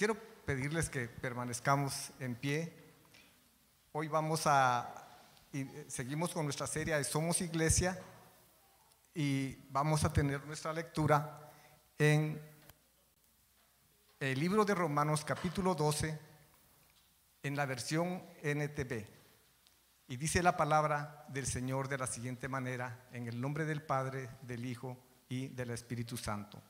quiero pedirles que permanezcamos en pie. Hoy vamos a, y seguimos con nuestra serie de Somos Iglesia y vamos a tener nuestra lectura en el libro de Romanos capítulo 12 en la versión NTV. Y dice la palabra del Señor de la siguiente manera, en el nombre del Padre, del Hijo y del Espíritu Santo.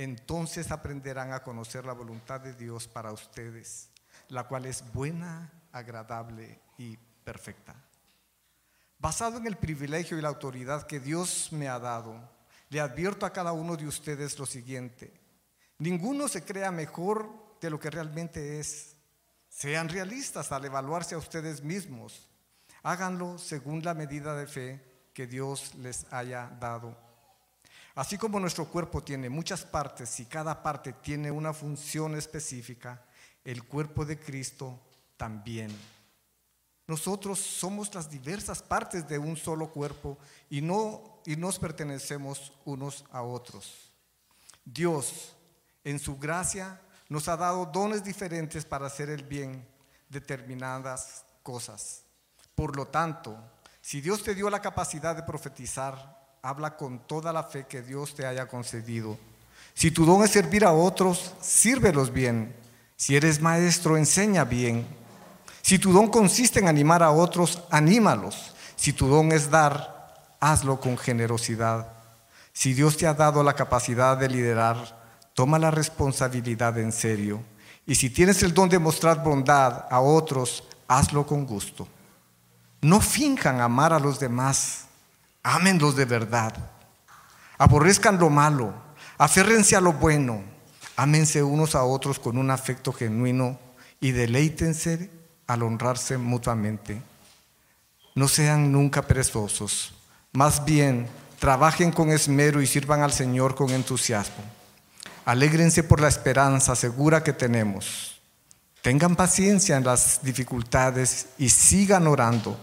entonces aprenderán a conocer la voluntad de Dios para ustedes, la cual es buena, agradable y perfecta. Basado en el privilegio y la autoridad que Dios me ha dado, le advierto a cada uno de ustedes lo siguiente. Ninguno se crea mejor de lo que realmente es. Sean realistas al evaluarse a ustedes mismos. Háganlo según la medida de fe que Dios les haya dado Así como nuestro cuerpo tiene muchas partes y cada parte tiene una función específica, el cuerpo de Cristo también. Nosotros somos las diversas partes de un solo cuerpo y, no, y nos pertenecemos unos a otros. Dios, en su gracia, nos ha dado dones diferentes para hacer el bien determinadas cosas. Por lo tanto, si Dios te dio la capacidad de profetizar, habla con toda la fe que Dios te haya concedido. Si tu don es servir a otros, sírvelos bien. Si eres maestro, enseña bien. Si tu don consiste en animar a otros, anímalos. Si tu don es dar, hazlo con generosidad. Si Dios te ha dado la capacidad de liderar, toma la responsabilidad en serio. Y si tienes el don de mostrar bondad a otros, hazlo con gusto. No finjan amar a los demás Ámenlos de verdad. Aborrezcan lo malo. Aférrense a lo bueno. Ámense unos a otros con un afecto genuino y deleítense al honrarse mutuamente. No sean nunca perezosos. Más bien, trabajen con esmero y sirvan al Señor con entusiasmo. Alégrense por la esperanza segura que tenemos. Tengan paciencia en las dificultades y sigan orando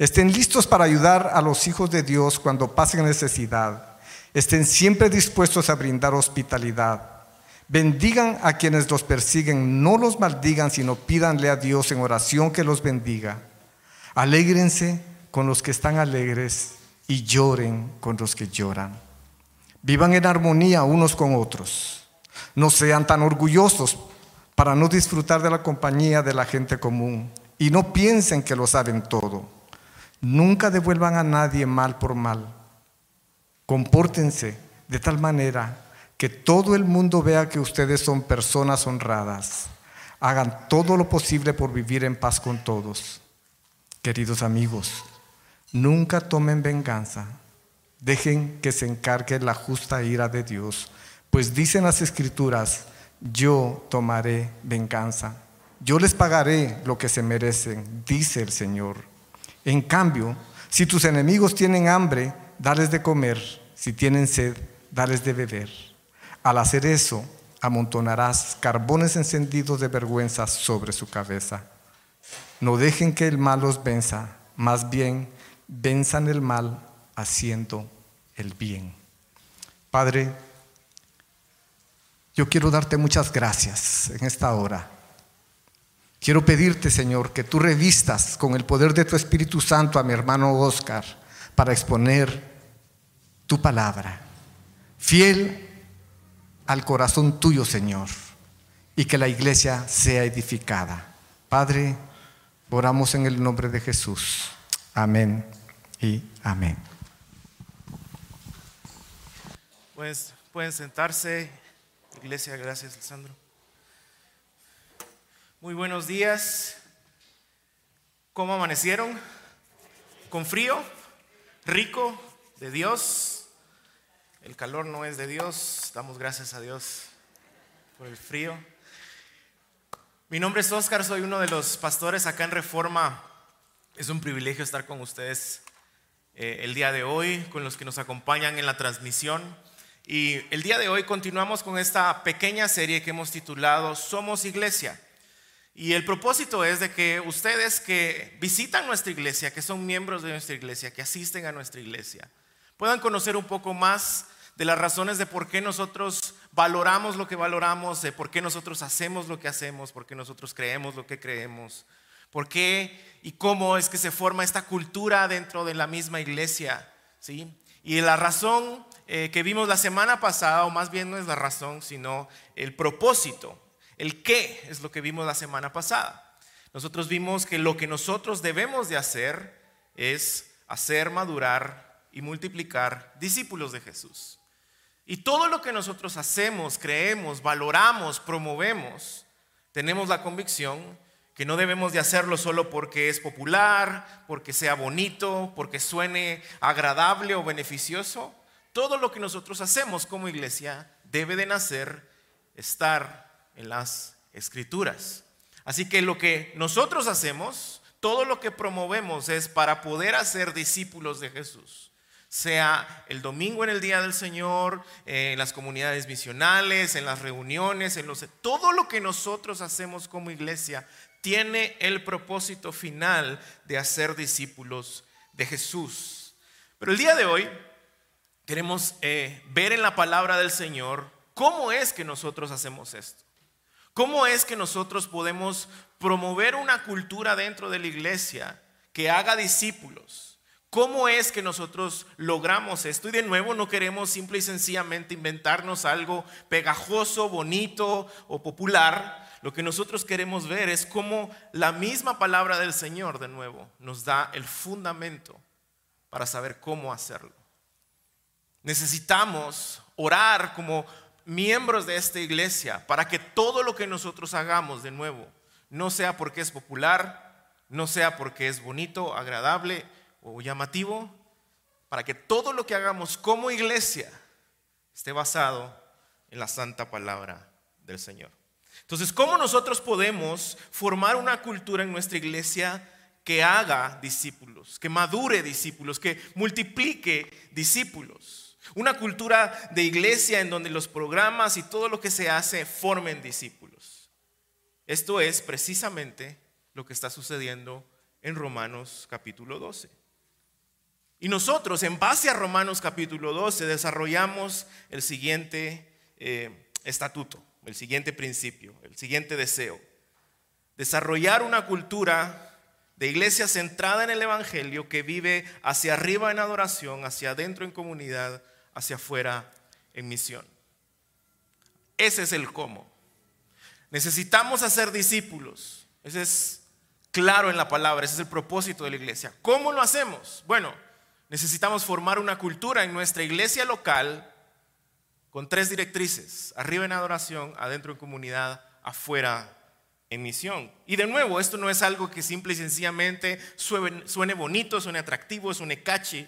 Estén listos para ayudar a los hijos de Dios cuando pasen necesidad. Estén siempre dispuestos a brindar hospitalidad. Bendigan a quienes los persiguen, no los maldigan, sino pídanle a Dios en oración que los bendiga. Alégrense con los que están alegres y lloren con los que lloran. Vivan en armonía unos con otros. No sean tan orgullosos para no disfrutar de la compañía de la gente común y no piensen que lo saben todo. Nunca devuelvan a nadie mal por mal. Compórtense de tal manera que todo el mundo vea que ustedes son personas honradas. Hagan todo lo posible por vivir en paz con todos. Queridos amigos, nunca tomen venganza. Dejen que se encargue la justa ira de Dios, pues dicen las escrituras, yo tomaré venganza. Yo les pagaré lo que se merecen, dice el Señor. En cambio, si tus enemigos tienen hambre, dales de comer. Si tienen sed, dales de beber. Al hacer eso, amontonarás carbones encendidos de vergüenza sobre su cabeza. No dejen que el mal los venza, más bien venzan el mal haciendo el bien. Padre, yo quiero darte muchas gracias en esta hora Quiero pedirte, Señor, que tú revistas con el poder de tu Espíritu Santo a mi hermano Oscar para exponer tu palabra, fiel al corazón tuyo, Señor, y que la iglesia sea edificada. Padre, oramos en el nombre de Jesús. Amén y amén. Pues pueden sentarse, iglesia, gracias, Alessandro. Muy buenos días. ¿Cómo amanecieron? ¿Con frío? ¿Rico? ¿De Dios? El calor no es de Dios. Damos gracias a Dios. por el frío. Mi nombre es Oscar, soy uno de los pastores acá en Reforma. Es un privilegio estar con ustedes eh, el día de hoy, con los que nos acompañan en la transmisión. Y el día de hoy continuamos con esta pequeña serie que hemos titulado Somos Iglesia. Y el propósito es de que ustedes que visitan nuestra iglesia, que son miembros de nuestra iglesia, que asisten a nuestra iglesia, puedan conocer un poco más de las razones de por qué nosotros valoramos lo que valoramos, de por qué nosotros hacemos lo que hacemos, por qué nosotros creemos lo que creemos, por qué y cómo es que se forma esta cultura dentro de la misma iglesia. ¿sí? Y la razón eh, que vimos la semana pasada, o más bien no es la razón, sino el propósito, el qué es lo que vimos la semana pasada. Nosotros vimos que lo que nosotros debemos de hacer es hacer madurar y multiplicar discípulos de Jesús. Y todo lo que nosotros hacemos, creemos, valoramos, promovemos, tenemos la convicción que no debemos de hacerlo solo porque es popular, porque sea bonito, porque suene agradable o beneficioso. Todo lo que nosotros hacemos como iglesia debe de nacer, estar en las escrituras. Así que lo que nosotros hacemos, todo lo que promovemos es para poder hacer discípulos de Jesús sea el domingo en el Día del Señor, en las comunidades misionales, en las reuniones, en los... Todo lo que nosotros hacemos como iglesia tiene el propósito final de hacer discípulos de Jesús. Pero el día de hoy queremos eh, ver en la palabra del Señor cómo es que nosotros hacemos esto. ¿Cómo es que nosotros podemos promover una cultura dentro de la iglesia que haga discípulos? ¿Cómo es que nosotros logramos esto? Y de nuevo no queremos simple y sencillamente inventarnos algo pegajoso, bonito o popular. Lo que nosotros queremos ver es cómo la misma palabra del Señor, de nuevo, nos da el fundamento para saber cómo hacerlo. Necesitamos orar como miembros de esta iglesia para que todo lo que nosotros hagamos, de nuevo, no sea porque es popular, no sea porque es bonito, agradable, o llamativo para que todo lo que hagamos como iglesia esté basado en la santa palabra del Señor. Entonces, ¿cómo nosotros podemos formar una cultura en nuestra iglesia que haga discípulos, que madure discípulos, que multiplique discípulos? Una cultura de iglesia en donde los programas y todo lo que se hace formen discípulos. Esto es precisamente lo que está sucediendo en Romanos capítulo 12. Y nosotros, en base a Romanos capítulo 12, desarrollamos el siguiente eh, estatuto, el siguiente principio, el siguiente deseo. Desarrollar una cultura de iglesia centrada en el Evangelio que vive hacia arriba en adoración, hacia adentro en comunidad, hacia afuera en misión. Ese es el cómo. Necesitamos hacer discípulos. Ese es claro en la palabra, ese es el propósito de la iglesia. ¿Cómo lo hacemos? Bueno, necesitamos formar una cultura en nuestra iglesia local con tres directrices, arriba en adoración, adentro en comunidad, afuera en misión. Y de nuevo, esto no es algo que simple y sencillamente suene, bonito, suene atractivo, suene catchy.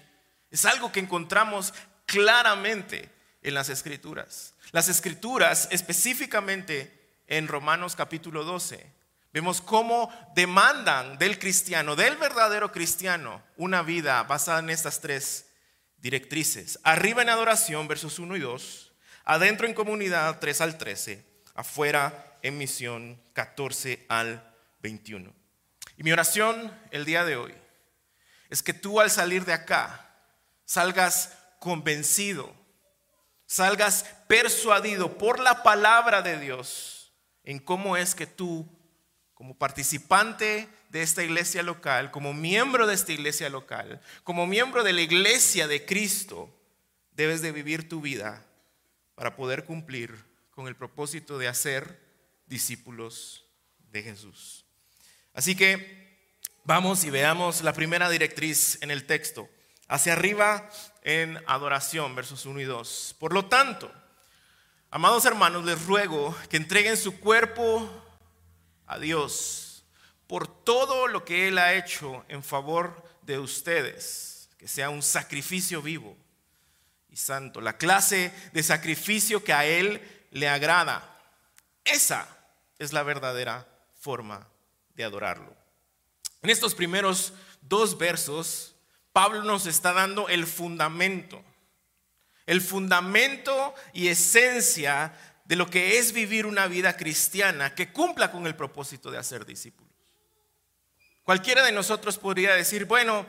Es algo que encontramos claramente en las escrituras. Las escrituras, específicamente en Romanos capítulo 12, Vemos cómo demandan del cristiano, del verdadero cristiano, una vida basada en estas tres directrices. Arriba en adoración, versos 1 y 2. Adentro en comunidad, 3 al 13. Afuera en misión, 14 al 21. Y mi oración el día de hoy es que tú al salir de acá salgas convencido, salgas persuadido por la palabra de Dios en cómo es que tú como participante de esta iglesia local, como miembro de esta iglesia local, como miembro de la iglesia de Cristo, debes de vivir tu vida para poder cumplir con el propósito de hacer discípulos de Jesús. Así que vamos y veamos la primera directriz en el texto. Hacia arriba en adoración, versos 1 y 2. Por lo tanto, amados hermanos, les ruego que entreguen su cuerpo a Dios por todo lo que Él ha hecho en favor de ustedes, que sea un sacrificio vivo y santo, la clase de sacrificio que a Él le agrada. Esa es la verdadera forma de adorarlo. En estos primeros dos versos, Pablo nos está dando el fundamento, el fundamento y esencia de lo que es vivir una vida cristiana que cumpla con el propósito de hacer discípulos. Cualquiera de nosotros podría decir, bueno,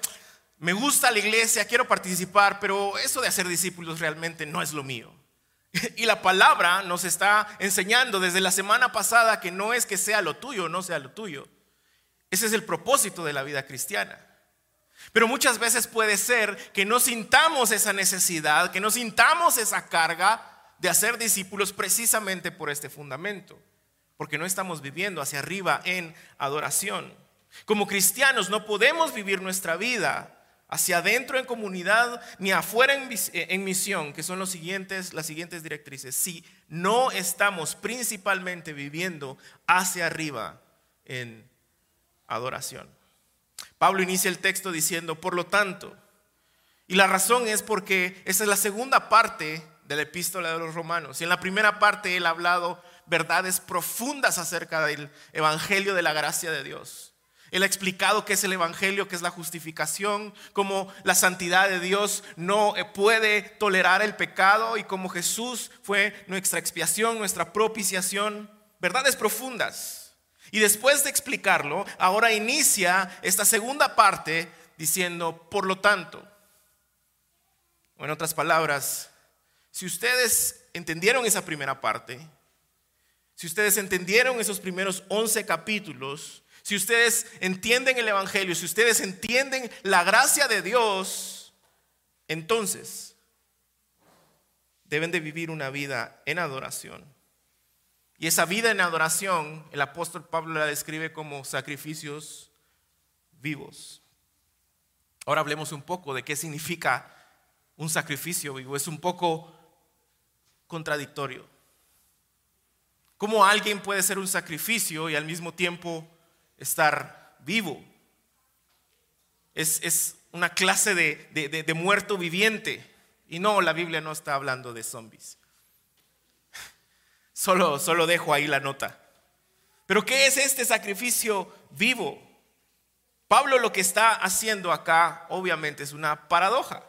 me gusta la iglesia, quiero participar, pero eso de hacer discípulos realmente no es lo mío. Y la palabra nos está enseñando desde la semana pasada que no es que sea lo tuyo o no sea lo tuyo. Ese es el propósito de la vida cristiana. Pero muchas veces puede ser que no sintamos esa necesidad, que no sintamos esa carga de hacer discípulos precisamente por este fundamento, porque no estamos viviendo hacia arriba en adoración. Como cristianos no podemos vivir nuestra vida hacia adentro en comunidad ni afuera eh, en, misión, que son los siguientes, las siguientes directrices, si no estamos principalmente viviendo hacia arriba en adoración. Pablo inicia el texto diciendo, por lo tanto, y la razón es porque esa es la segunda parte de la epístola de los romanos. Y en la primera parte él ha hablado verdades profundas acerca del Evangelio de la gracia de Dios. Él ha explicado qué es el Evangelio, qué es la justificación, cómo la santidad de Dios no eh, puede tolerar el pecado y cómo Jesús fue nuestra expiación, nuestra propiciación. Verdades profundas. Y después de explicarlo, ahora inicia esta segunda parte diciendo, por lo tanto, o en otras palabras, si ustedes entendieron esa primera parte, si ustedes entendieron esos primeros 11 capítulos, si ustedes entienden el Evangelio, si ustedes entienden la gracia de Dios, entonces deben de vivir una vida en adoración. Y esa vida en adoración, el apóstol Pablo la describe como sacrificios vivos. Ahora hablemos un poco de qué significa un sacrificio vivo. Es un poco contradictorio. ¿Cómo alguien puede ser un sacrificio y al mismo tiempo estar vivo. Es, una clase de, muerto viviente. Y no, la Biblia no está hablando de zombies. Solo, solo dejo ahí la nota. Pero ¿qué es este sacrificio vivo? Pablo lo que está haciendo acá obviamente es una paradoja.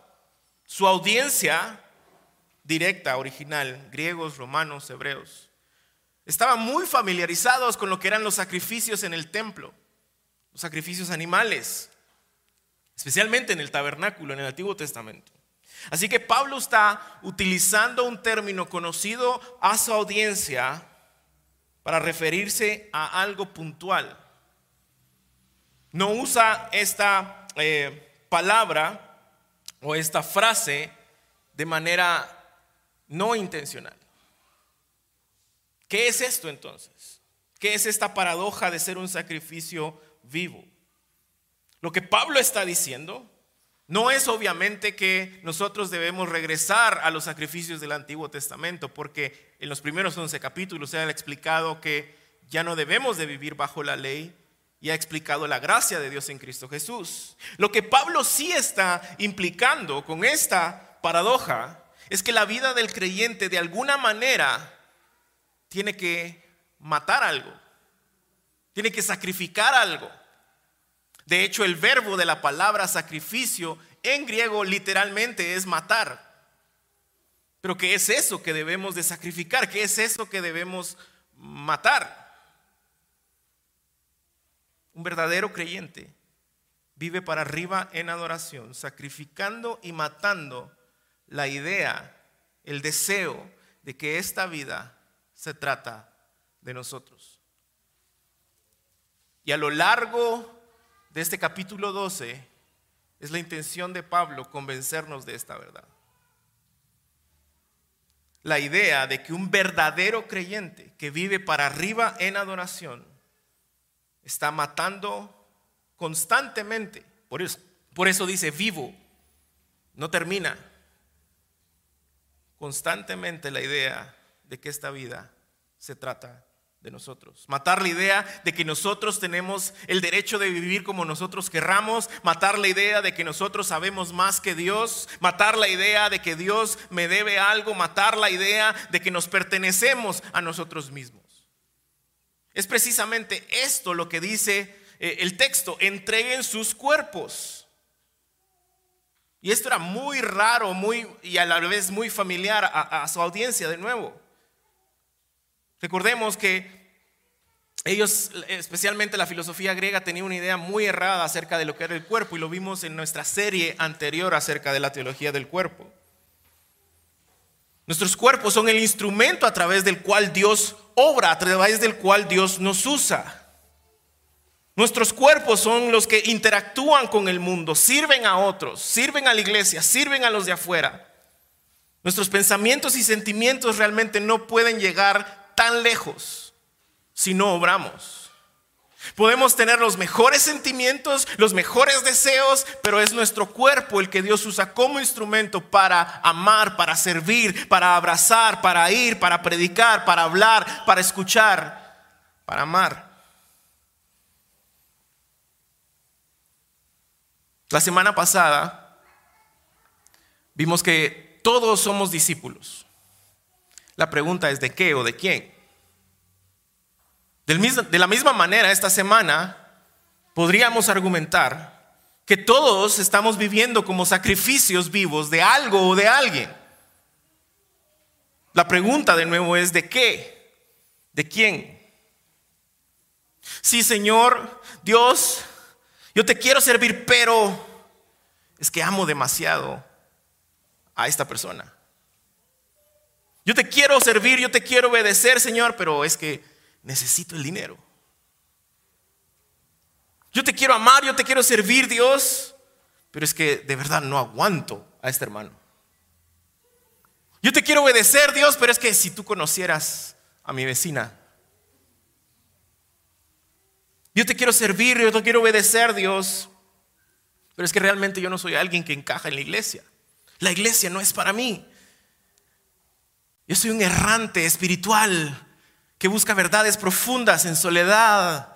Su audiencia directa, original, griegos, romanos, hebreos, Estaban muy familiarizados con lo que eran los sacrificios en el templo, los sacrificios animales, especialmente en el tabernáculo, en el Antiguo Testamento. Así que Pablo está utilizando un término conocido a su audiencia para referirse a algo puntual. No usa esta eh, palabra o esta frase de manera no intencional. ¿Qué es esto entonces? ¿Qué es esta paradoja de ser un sacrificio vivo? Lo que Pablo está diciendo no es obviamente que nosotros debemos regresar a los sacrificios del Antiguo Testamento, porque en los primeros 11 capítulos se ha explicado que ya no debemos de vivir bajo la ley y ha explicado la gracia de Dios en Cristo Jesús. Lo que Pablo sí está implicando con esta paradoja es que la vida del creyente de alguna manera tiene que matar algo, tiene que sacrificar algo. De hecho, el verbo de la palabra sacrificio en griego literalmente es matar. Pero ¿qué es eso que debemos de sacrificar? ¿Qué es eso que debemos matar? Un verdadero creyente vive para arriba en adoración, sacrificando y matando la idea, el deseo de que esta vida se trata de nosotros. Y a lo largo de este capítulo 12 es la intención de Pablo convencernos de esta verdad. La idea de que un verdadero creyente que vive para arriba en adoración está matando constantemente. Por eso, por eso dice vivo, no termina. Constantemente la idea de que esta vida se trata de nosotros. Matar la idea de que nosotros tenemos el derecho de vivir como nosotros querramos, matar la idea de que nosotros sabemos más que Dios, matar la idea de que Dios me debe algo, matar la idea de que nos pertenecemos a nosotros mismos. Es precisamente esto lo que dice eh, el texto, entreguen sus cuerpos. Y esto era muy raro, muy y a la vez muy familiar a, a su audiencia de nuevo. Recordemos que ellos, especialmente la filosofía griega, tenía una idea muy errada acerca de lo que era el cuerpo y lo vimos en nuestra serie anterior acerca de la teología del cuerpo. Nuestros cuerpos son el instrumento a través del cual Dios obra, a través del cual Dios nos usa. Nuestros cuerpos son los que interactúan con el mundo, sirven a otros, sirven a la iglesia, sirven a los de afuera. Nuestros pensamientos y sentimientos realmente no pueden llegar tan lejos si no obramos. Podemos tener los mejores sentimientos, los mejores deseos, pero es nuestro cuerpo el que Dios usa como instrumento para amar, para servir, para abrazar, para ir, para predicar, para hablar, para escuchar, para amar. La semana pasada vimos que todos somos discípulos. La pregunta es de qué o de quién. De la misma manera, esta semana podríamos argumentar que todos estamos viviendo como sacrificios vivos de algo o de alguien. La pregunta de nuevo es ¿de qué? ¿De quién? Sí, Señor, Dios, yo te quiero servir, pero es que amo demasiado a esta persona. Yo te quiero servir, yo te quiero obedecer, Señor, pero es que necesito el dinero. Yo te quiero amar, yo te quiero servir, Dios, pero es que de verdad no aguanto a este hermano. Yo te quiero obedecer, Dios, pero es que si tú conocieras a mi vecina, yo te quiero servir, yo te quiero obedecer, Dios, pero es que realmente yo no soy alguien que encaja en la iglesia. La iglesia no es para mí. Yo soy un errante espiritual que busca verdades profundas en soledad.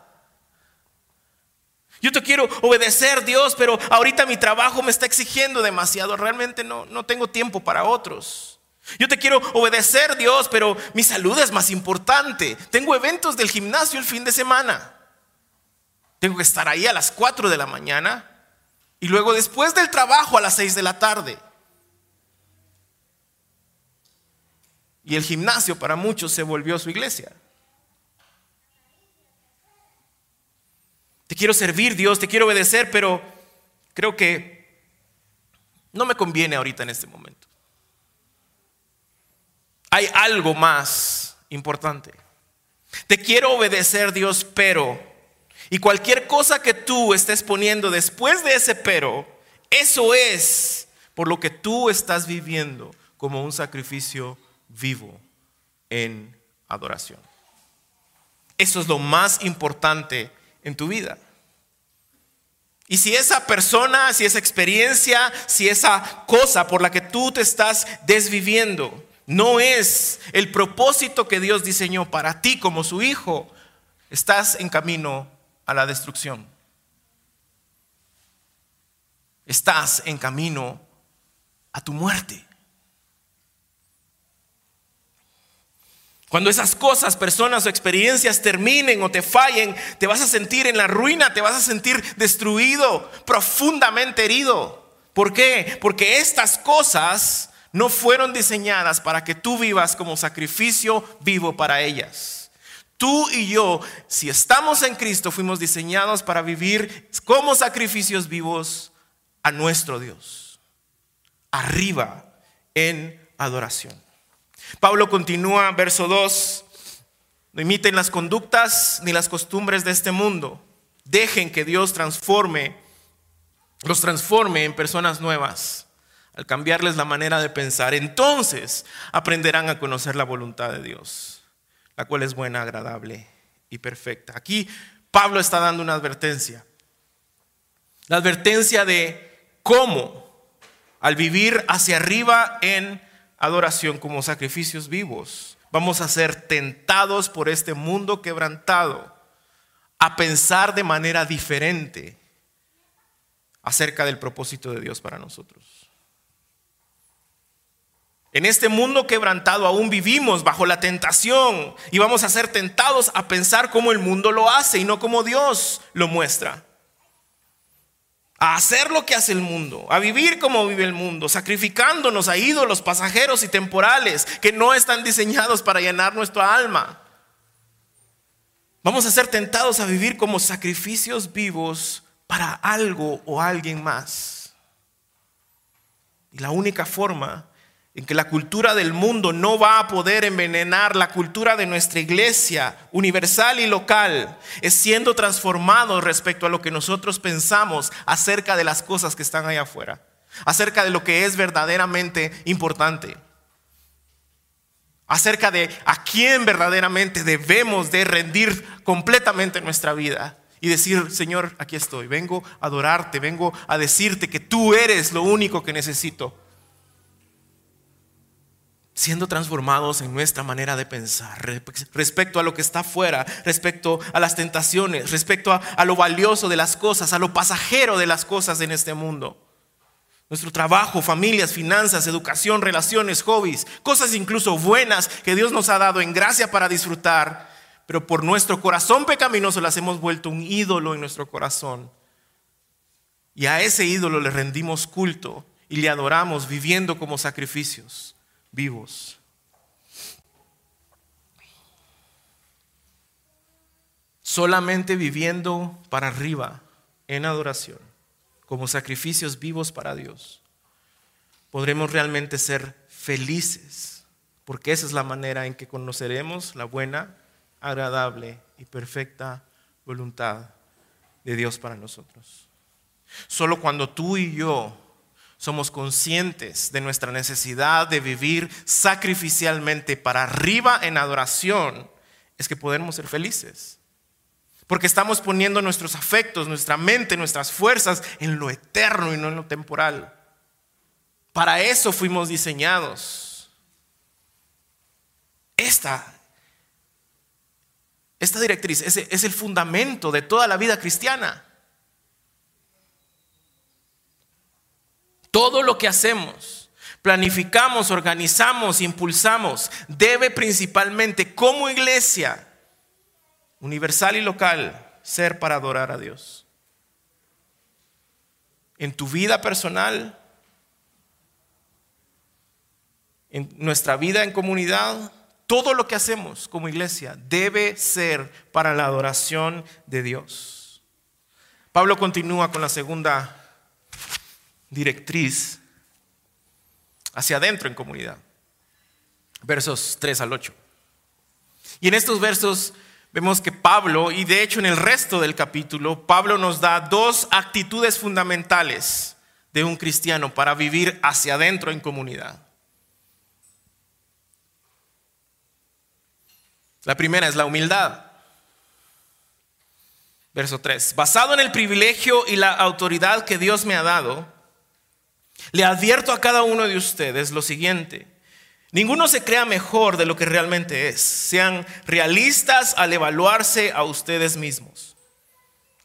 Yo te quiero obedecer, Dios, pero ahorita mi trabajo me está exigiendo demasiado. Realmente no, no tengo tiempo para otros. Yo te quiero obedecer, Dios, pero mi salud es más importante. Tengo eventos del gimnasio el fin de semana. Tengo que estar ahí a las 4 de la mañana y luego después del trabajo a las 6 de la tarde. Y el gimnasio para muchos se volvió su iglesia. Te quiero servir, Dios, te quiero obedecer, pero creo que no me conviene ahorita en este momento. Hay algo más importante. Te quiero obedecer, Dios, pero, y cualquier cosa que tú estés poniendo después de ese pero, eso es por lo que tú estás viviendo como un sacrificio vivo en adoración. Eso es lo más importante en tu vida. Y si esa persona, si esa experiencia, si esa cosa por la que tú te estás desviviendo no es el propósito que Dios diseñó para ti como su hijo, estás en camino a la destrucción. Estás en camino a tu muerte. Cuando esas cosas, personas o experiencias terminen o te fallen, te vas a sentir en la ruina, te vas a sentir destruido, profundamente herido. ¿Por qué? Porque estas cosas no fueron diseñadas para que tú vivas como sacrificio vivo para ellas. Tú y yo, si estamos en Cristo, fuimos diseñados para vivir como sacrificios vivos a nuestro Dios. Arriba en adoración. Pablo continúa, verso 2, no imiten las conductas ni las costumbres de este mundo. Dejen que Dios transforme, los transforme en personas nuevas al cambiarles la manera de pensar. Entonces aprenderán a conocer la voluntad de Dios, la cual es buena, agradable y perfecta. Aquí Pablo está dando una advertencia. La advertencia de cómo al vivir hacia arriba en adoración como sacrificios vivos. Vamos a ser tentados por este mundo quebrantado a pensar de manera diferente acerca del propósito de Dios para nosotros. En este mundo quebrantado aún vivimos bajo la tentación y vamos a ser tentados a pensar como el mundo lo hace y no como Dios lo muestra. A hacer lo que hace el mundo, a vivir como vive el mundo, sacrificándonos a ídolos pasajeros y temporales que no están diseñados para llenar nuestra alma. Vamos a ser tentados a vivir como sacrificios vivos para algo o alguien más. Y la única forma en que la cultura del mundo no va a poder envenenar la cultura de nuestra iglesia universal y local, es siendo transformado respecto a lo que nosotros pensamos acerca de las cosas que están allá afuera, acerca de lo que es verdaderamente importante, acerca de a quién verdaderamente debemos de rendir completamente nuestra vida. Y decir, Señor, aquí estoy, vengo a adorarte, vengo a decirte que tú eres lo único que necesito siendo transformados en nuestra manera de pensar respecto a lo que está afuera, respecto a las tentaciones, respecto a, lo valioso de las cosas, a lo pasajero de las cosas en este mundo. Nuestro trabajo, familias, finanzas, educación, relaciones, hobbies, cosas incluso buenas que Dios nos ha dado en gracia para disfrutar, pero por nuestro corazón pecaminoso las hemos vuelto un ídolo en nuestro corazón. Y a ese ídolo le rendimos culto y le adoramos viviendo como sacrificios vivos. Solamente viviendo para arriba en adoración, como sacrificios vivos para Dios, podremos realmente ser felices, porque esa es la manera en que conoceremos la buena, agradable y perfecta voluntad de Dios para nosotros. Solo cuando tú y yo somos conscientes de nuestra necesidad de vivir sacrificialmente para arriba en adoración, es que podemos ser felices. Porque estamos poniendo nuestros afectos, nuestra mente, nuestras fuerzas en lo eterno y no en lo temporal. Para eso fuimos diseñados. Esta, esta directriz es, es el fundamento de toda la vida cristiana. Todo lo que hacemos, planificamos, organizamos, impulsamos, debe principalmente como iglesia universal y local ser para adorar a Dios. En tu vida personal, en nuestra vida en comunidad, todo lo que hacemos como iglesia debe ser para la adoración de Dios. Pablo continúa con la segunda directriz hacia adentro en comunidad. Versos 3 al 8. Y en estos versos vemos que Pablo, y de hecho en el resto del capítulo, Pablo nos da dos actitudes fundamentales de un cristiano para vivir hacia adentro en comunidad. La primera es la humildad. Verso 3. Basado en el privilegio y la autoridad que Dios me ha dado, le advierto a cada uno de ustedes lo siguiente. Ninguno se crea mejor de lo que realmente es. Sean realistas al evaluarse a ustedes mismos.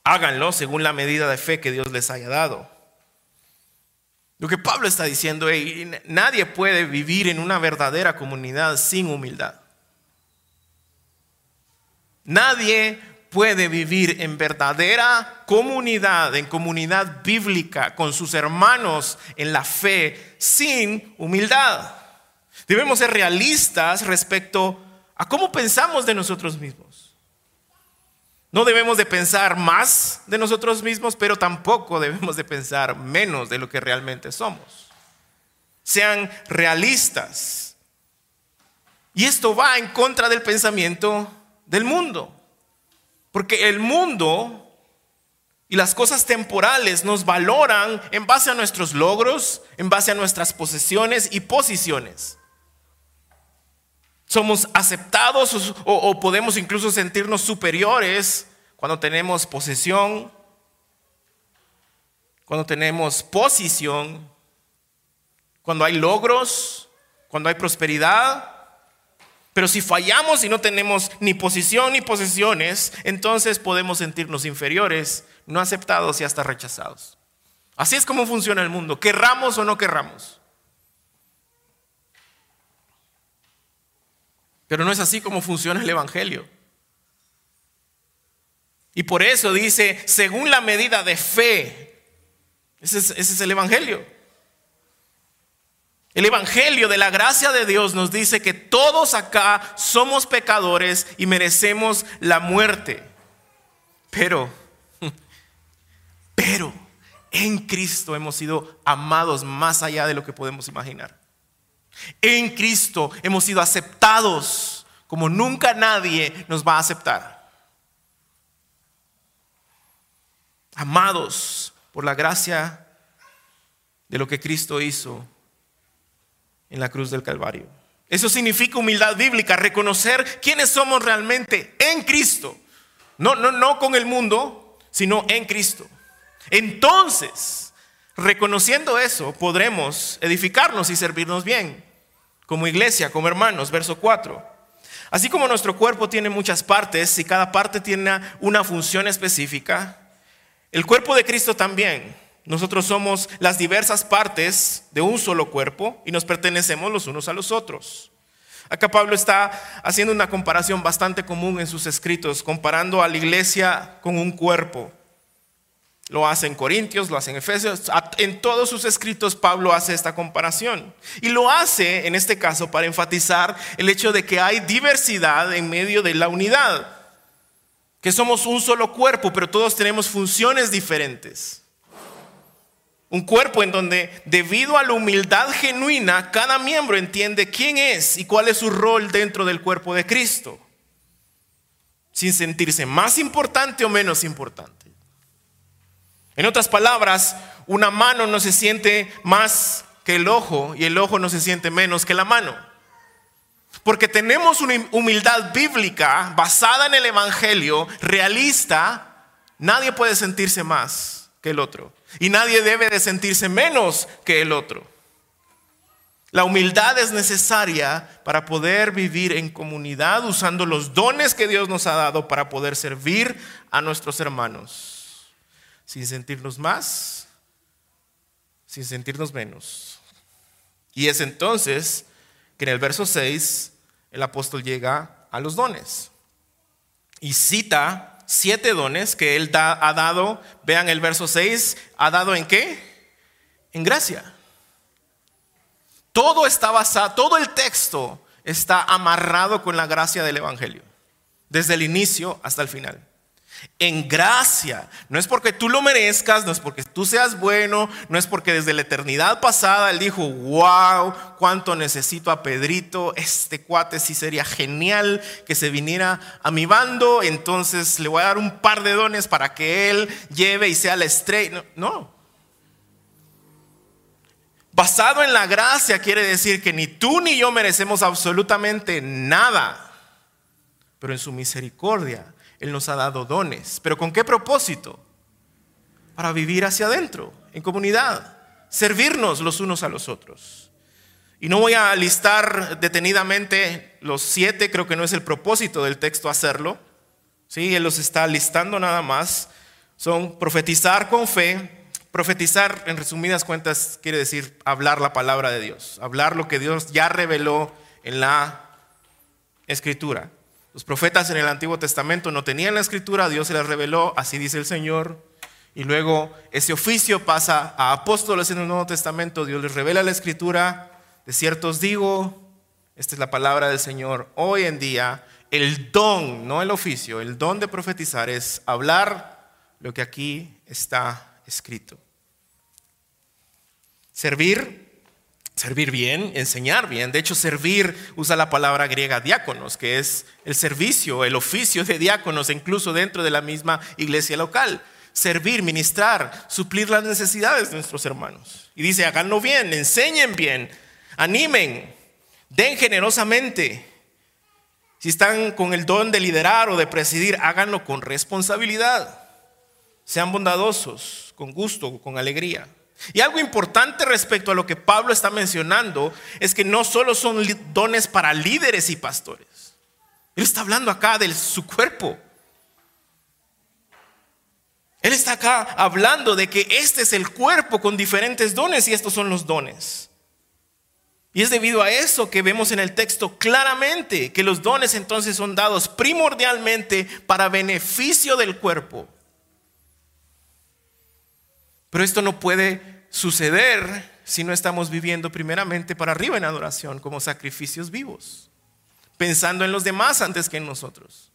Háganlo según la medida de fe que Dios les haya dado. Lo que Pablo está diciendo, es nadie puede vivir en una verdadera comunidad sin humildad. Nadie puede vivir en verdadera comunidad, en comunidad bíblica, con sus hermanos en la fe, sin humildad. Debemos ser realistas respecto a cómo pensamos de nosotros mismos. No debemos de pensar más de nosotros mismos, pero tampoco debemos de pensar menos de lo que realmente somos. Sean realistas. Y esto va en contra del pensamiento del mundo. Porque el mundo y las cosas temporales nos valoran en base a nuestros logros, en base a nuestras posesiones y posiciones. Somos aceptados o, podemos incluso sentirnos superiores cuando tenemos posesión, cuando tenemos posición, cuando hay logros, cuando hay prosperidad. Pero si fallamos y no tenemos ni posición ni posesiones, entonces podemos sentirnos inferiores, no aceptados y hasta rechazados. Así es como funciona el mundo, querramos o no querramos. Pero no es así como funciona el Evangelio. Y por eso dice, según la medida de fe, ese es, ese es el Evangelio. El Evangelio de la gracia de Dios nos dice que todos acá somos pecadores y merecemos la muerte. Pero, pero en Cristo hemos sido amados más allá de lo que podemos imaginar. En Cristo hemos sido aceptados como nunca nadie nos va a aceptar. Amados por la gracia de lo que Cristo hizo en la cruz del Calvario. Eso significa humildad bíblica, reconocer quiénes somos realmente en Cristo. No, no, no con el mundo, sino en Cristo. Entonces, reconociendo eso, podremos edificarnos y servirnos bien, como iglesia, como hermanos, verso 4. Así como nuestro cuerpo tiene muchas partes y cada parte tiene una función específica, el cuerpo de Cristo también. Nosotros somos las diversas partes de un solo cuerpo y nos pertenecemos los unos a los otros. Acá Pablo está haciendo una comparación bastante común en sus escritos, comparando a la iglesia con un cuerpo. Lo hace en Corintios, lo hace en Efesios, en todos sus escritos Pablo hace esta comparación. Y lo hace en este caso para enfatizar el hecho de que hay diversidad en medio de la unidad, que somos un solo cuerpo, pero todos tenemos funciones diferentes. Un cuerpo en donde, debido a la humildad genuina, cada miembro entiende quién es y cuál es su rol dentro del cuerpo de Cristo, sin sentirse más importante o menos importante. En otras palabras, una mano no se siente más que el ojo y el ojo no se siente menos que la mano. Porque tenemos una humildad bíblica basada en el Evangelio, realista, nadie puede sentirse más que el otro. Y nadie debe de sentirse menos que el otro. La humildad es necesaria para poder vivir en comunidad usando los dones que Dios nos ha dado para poder servir a nuestros hermanos. Sin sentirnos más, sin sentirnos menos. Y es entonces que en el verso 6 el apóstol llega a los dones y cita siete dones que Él ha dado, vean el verso 6, ¿ha dado en qué? En gracia. Todo está basado, todo el texto está amarrado con la gracia del Evangelio, desde el inicio hasta el final en gracia. No es porque tú lo merezcas, no es porque tú seas bueno, no es porque desde la eternidad pasada Él dijo, wow, cuánto necesito a Pedrito, este cuate sí sería genial que se viniera a mi bando, entonces le voy a dar un par de dones para que Él lleve y sea la estrella. No. Basado en la gracia quiere decir que ni tú ni yo merecemos absolutamente nada, pero en su misericordia él nos ha dado dones. ¿Pero con qué propósito? Para vivir hacia adentro, en comunidad, servirnos los unos a los otros. Y no voy a listar detenidamente los siete, creo que no es el propósito del texto hacerlo. ¿sí? Él los está listando nada más. Son profetizar con fe. Profetizar, en resumidas cuentas, quiere decir hablar la palabra de Dios, hablar lo que Dios ya reveló en la escritura. Los profetas en el Antiguo Testamento no tenían la escritura, Dios se la reveló, así dice el Señor. Y luego ese oficio pasa a apóstoles en el Nuevo Testamento, Dios les revela la escritura. De ciertos digo, esta es la palabra del Señor. Hoy en día, el don, no el oficio, el don de profetizar es hablar lo que aquí está escrito. Servir Servir bien, enseñar bien. De hecho, servir usa la palabra griega diáconos, que es el servicio, el oficio de diáconos, incluso dentro de la misma iglesia local. Servir, ministrar, suplir las necesidades de nuestros hermanos. Y dice, háganlo bien, enseñen bien, animen, den generosamente. Si están con el don de liderar o de presidir, háganlo con responsabilidad. Sean bondadosos, con gusto, con alegría. Y algo importante respecto a lo que Pablo está mencionando es que no solo son dones para líderes y pastores. Él está hablando acá de su cuerpo. Él está acá hablando de que este es el cuerpo con diferentes dones y estos son los dones. Y es debido a eso que vemos en el texto claramente que los dones entonces son dados primordialmente para beneficio del cuerpo. Pero esto no puede suceder si no estamos viviendo primeramente para arriba en adoración como sacrificios vivos, pensando en los demás antes que en nosotros.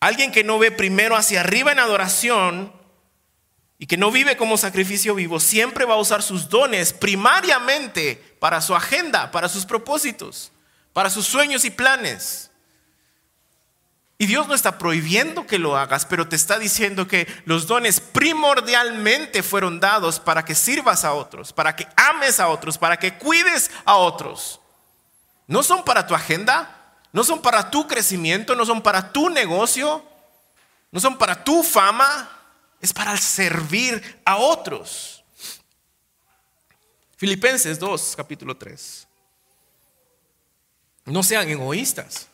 Alguien que no ve primero hacia arriba en adoración y que no vive como sacrificio vivo, siempre va a usar sus dones primariamente para su agenda, para sus propósitos, para sus sueños y planes. Y Dios no está prohibiendo que lo hagas, pero te está diciendo que los dones primordialmente fueron dados para que sirvas a otros, para que ames a otros, para que cuides a otros. No son para tu agenda, no son para tu crecimiento, no son para tu negocio, no son para tu fama, es para servir a otros. Filipenses 2, capítulo 3. No sean egoístas.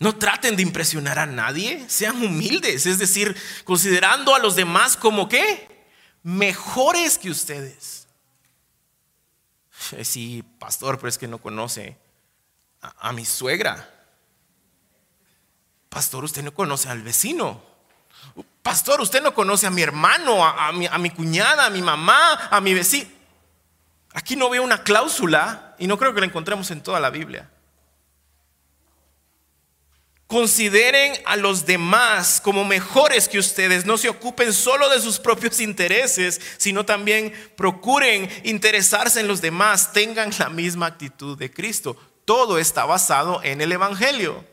No traten de impresionar a nadie, sean humildes, es decir, considerando a los demás como qué? Mejores que ustedes. Sí, pastor, pero es que no conoce a, a mi suegra. Pastor, usted no conoce al vecino. Pastor, usted no conoce a mi hermano, a, mi, a mi cuñada, a mi mamá, a mi vecino. Aquí no veo una cláusula y no creo que la encontremos en toda la Biblia. Consideren a los demás como mejores que ustedes. No se ocupen solo de sus propios intereses, sino también procuren interesarse en los demás. Tengan la misma actitud de Cristo. Todo está basado en el Evangelio.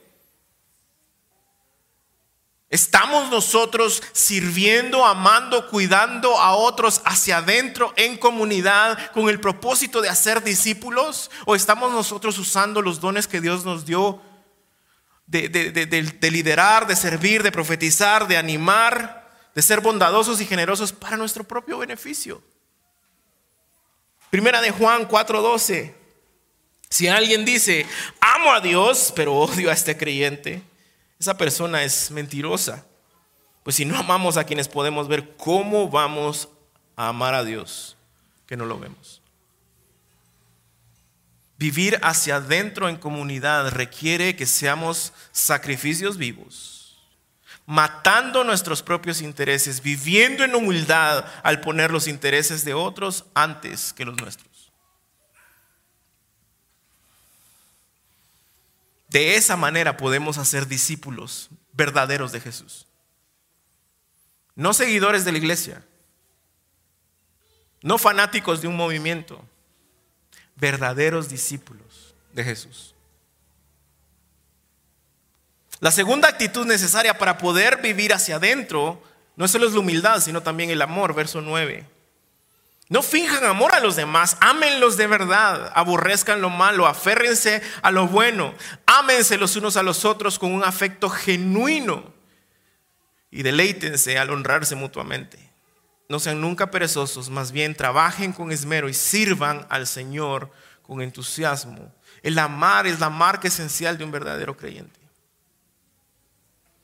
¿Estamos nosotros sirviendo, amando, cuidando a otros hacia adentro en comunidad con el propósito de hacer discípulos? ¿O estamos nosotros usando los dones que Dios nos dio de, de, liderar, de servir, de profetizar, de animar, de ser bondadosos y generosos para nuestro propio beneficio? Primera de Juan 4:12. Si alguien dice, amo a Dios, pero odio a este creyente esa persona es mentirosa. Pues si no amamos a quienes podemos ver, ¿cómo vamos a amar a Dios que no lo vemos? Vivir hacia adentro en comunidad requiere que seamos sacrificios vivos, matando nuestros propios intereses, viviendo en humildad al poner los intereses de otros antes que los nuestros. De esa manera podemos hacer discípulos verdaderos de Jesús. No seguidores de la iglesia, no fanáticos de un movimiento, verdaderos discípulos de Jesús. La segunda actitud necesaria para poder vivir hacia adentro no solo es la humildad, sino también el amor, verso 9. No finjan amor a los demás, ámenlos de verdad, aborrezcan lo malo, aférrense a lo bueno, ámense los unos a los otros con un afecto genuino y deleítense al honrarse mutuamente. No sean nunca perezosos, más bien trabajen con esmero y sirvan al Señor con entusiasmo. El amar es la marca esencial de un verdadero creyente.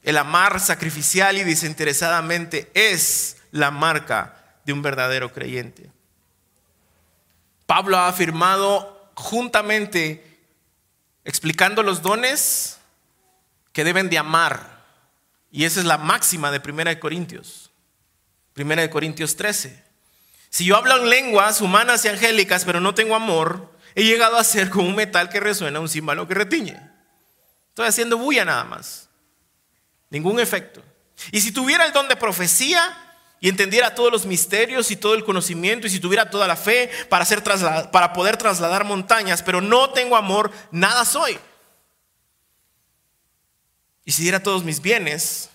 El amar sacrificial y desinteresadamente es la marca de un verdadero creyente. Pablo ha afirmado juntamente, explicando los dones que deben de amar. Y esa es la máxima de 1 Corintios. 1 Corintios 13. Si yo hablo en lenguas humanas y angélicas, pero no tengo amor, he llegado a ser como un metal que resuena, un címbalo que retiñe. Estoy haciendo bulla nada más. Ningún efecto. Y si tuviera el don de profecía y entendiera todos los misterios y todo el conocimiento y si tuviera toda la fe para, para poder trasladar montañas, pero no tengo amor, nada soy. Y si diera todos mis bienes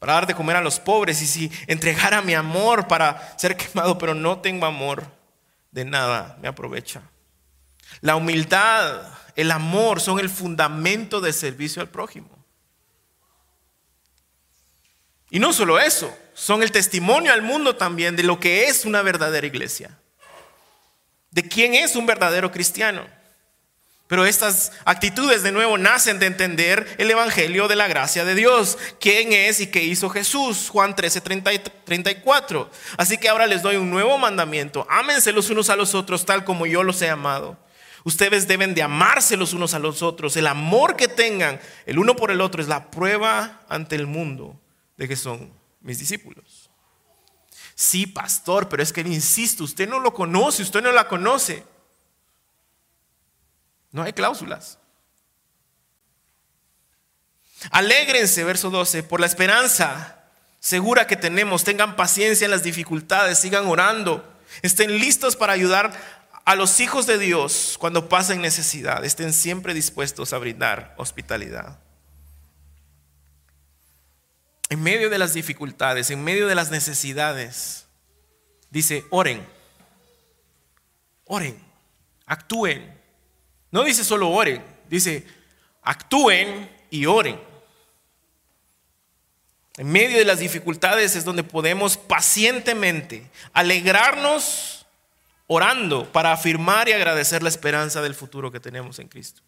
para dar de comer a los pobres y si entregara mi amor para ser quemado, pero no tengo amor, de nada me aprovecha. La humildad, el amor son el fundamento del servicio al prójimo. Y no solo eso, son el testimonio al mundo también de lo que es una verdadera iglesia, de quién es un verdadero cristiano. Pero estas actitudes de nuevo nacen de entender el Evangelio de la gracia de Dios. ¿Quién es y qué hizo Jesús? Juan 13, 34. Así que ahora les doy un nuevo mandamiento. Ámense los unos a los otros tal como yo los he amado. Ustedes deben de amarse los unos a los otros. El amor que tengan el uno por el otro es la prueba ante el mundo de que son mis discípulos. Sí, pastor, pero es que insisto, usted no lo conoce, usted no la conoce. No hay cláusulas. Alégrense, verso 12, por la esperanza segura que tenemos. Tengan paciencia en las dificultades, sigan orando. Estén listos para ayudar a los hijos de Dios cuando pasen necesidad. Estén siempre dispuestos a brindar hospitalidad. En medio de las dificultades, en medio de las necesidades, dice, oren, oren, actúen. No dice solo oren, dice actúen y oren. En medio de las dificultades es donde podemos pacientemente alegrarnos orando para afirmar y agradecer la esperanza del futuro que tenemos en Cristo.